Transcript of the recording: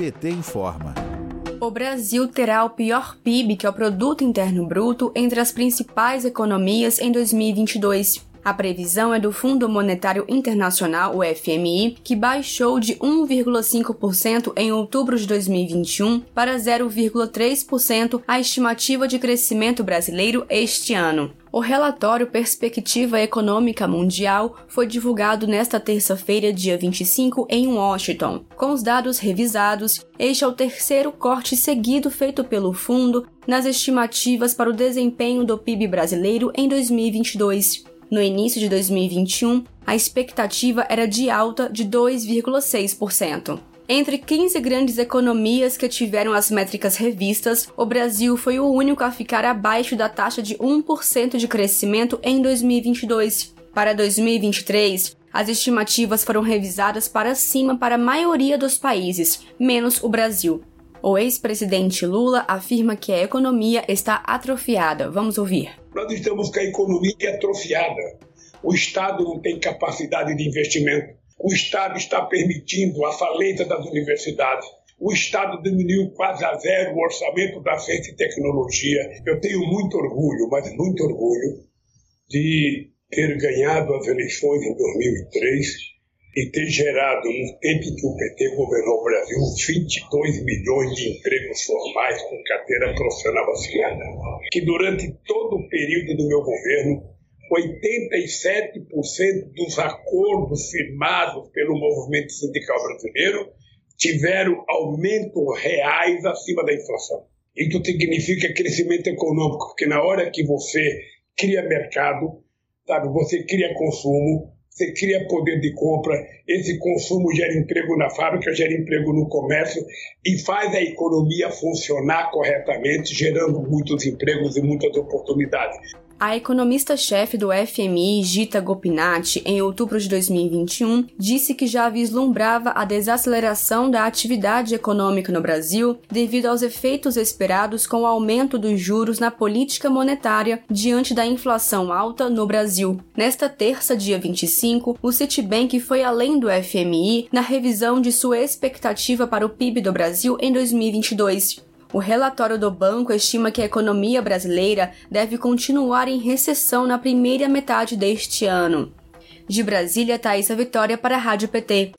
PT informa. O Brasil terá o pior PIB, que é o Produto Interno Bruto, entre as principais economias em 2022. A previsão é do Fundo Monetário Internacional, o FMI, que baixou de 1,5% em outubro de 2021 para 0,3% a estimativa de crescimento brasileiro este ano. O relatório Perspectiva Econômica Mundial foi divulgado nesta terça-feira, dia 25, em Washington. Com os dados revisados, este é o terceiro corte seguido feito pelo fundo nas estimativas para o desempenho do PIB brasileiro em 2022. No início de 2021, a expectativa era de alta de 2,6%. Entre 15 grandes economias que tiveram as métricas revistas, o Brasil foi o único a ficar abaixo da taxa de 1% de crescimento em 2022. Para 2023, as estimativas foram revisadas para cima para a maioria dos países, menos o Brasil. O ex-presidente Lula afirma que a economia está atrofiada. Vamos ouvir. Nós estamos com a economia atrofiada. O Estado não tem capacidade de investimento. O Estado está permitindo a falência das universidades. O Estado diminuiu quase a zero o orçamento da ciência e tecnologia. Eu tenho muito orgulho, mas muito orgulho, de ter ganhado as eleições em 2003 e ter gerado, no tempo em que o PT governou o Brasil, 22 milhões de empregos formais com carteira profissional assinada. Que durante todo o período do meu governo, 87% dos acordos firmados pelo movimento sindical brasileiro tiveram aumentos reais acima da inflação. Isso significa crescimento econômico, porque na hora que você cria mercado, sabe, você cria consumo, você cria poder de compra, esse consumo gera emprego na fábrica, gera emprego no comércio e faz a economia funcionar corretamente, gerando muitos empregos e muitas oportunidades. A economista-chefe do FMI, Gita Gopinath, em outubro de 2021, disse que já vislumbrava a desaceleração da atividade econômica no Brasil devido aos efeitos esperados com o aumento dos juros na política monetária diante da inflação alta no Brasil. Nesta terça, dia 25, o Citibank foi além do FMI na revisão de sua expectativa para o PIB do Brasil em 2022. O relatório do banco estima que a economia brasileira deve continuar em recessão na primeira metade deste ano. De Brasília, Thaisa Vitória para a Rádio PT.